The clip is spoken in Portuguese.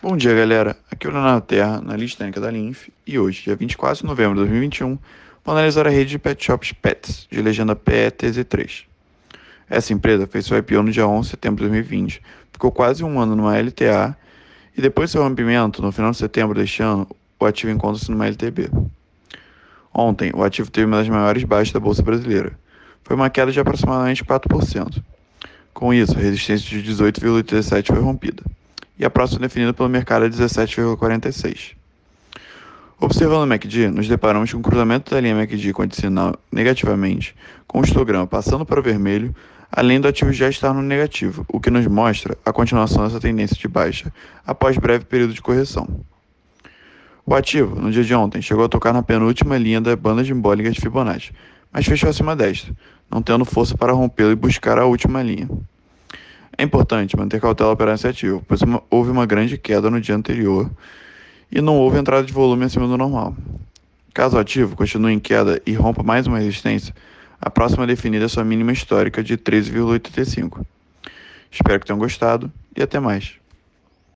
Bom dia, galera. Aqui é o Leonardo Terra, na lista técnica da Linf, e hoje, dia 24 de novembro de 2021, vou analisar a rede de pet shops Pets, de legenda PETZ3. Essa empresa fez seu IPO no dia 11 de setembro de 2020, ficou quase um ano numa LTA, e depois do seu rompimento, no final de setembro deste ano, o ativo encontra-se numa LTB. Ontem, o ativo teve uma das maiores baixas da Bolsa Brasileira. Foi uma queda de aproximadamente 4%. Com isso, a resistência de 18,37 foi rompida e a próxima definida pelo mercado é 17,46. Observando o MACD, nos deparamos com o cruzamento da linha MACD condicional negativamente, com o histograma passando para o vermelho, além do ativo já estar no negativo, o que nos mostra a continuação dessa tendência de baixa após breve período de correção. O ativo, no dia de ontem, chegou a tocar na penúltima linha da banda de embólica de Fibonacci, mas fechou acima desta, não tendo força para rompê-lo e buscar a última linha. É importante manter cautela ativa, pois uma, houve uma grande queda no dia anterior e não houve entrada de volume acima do normal. Caso o ativo continue em queda e rompa mais uma resistência, a próxima definida é sua mínima histórica de 13,85. Espero que tenham gostado e até mais.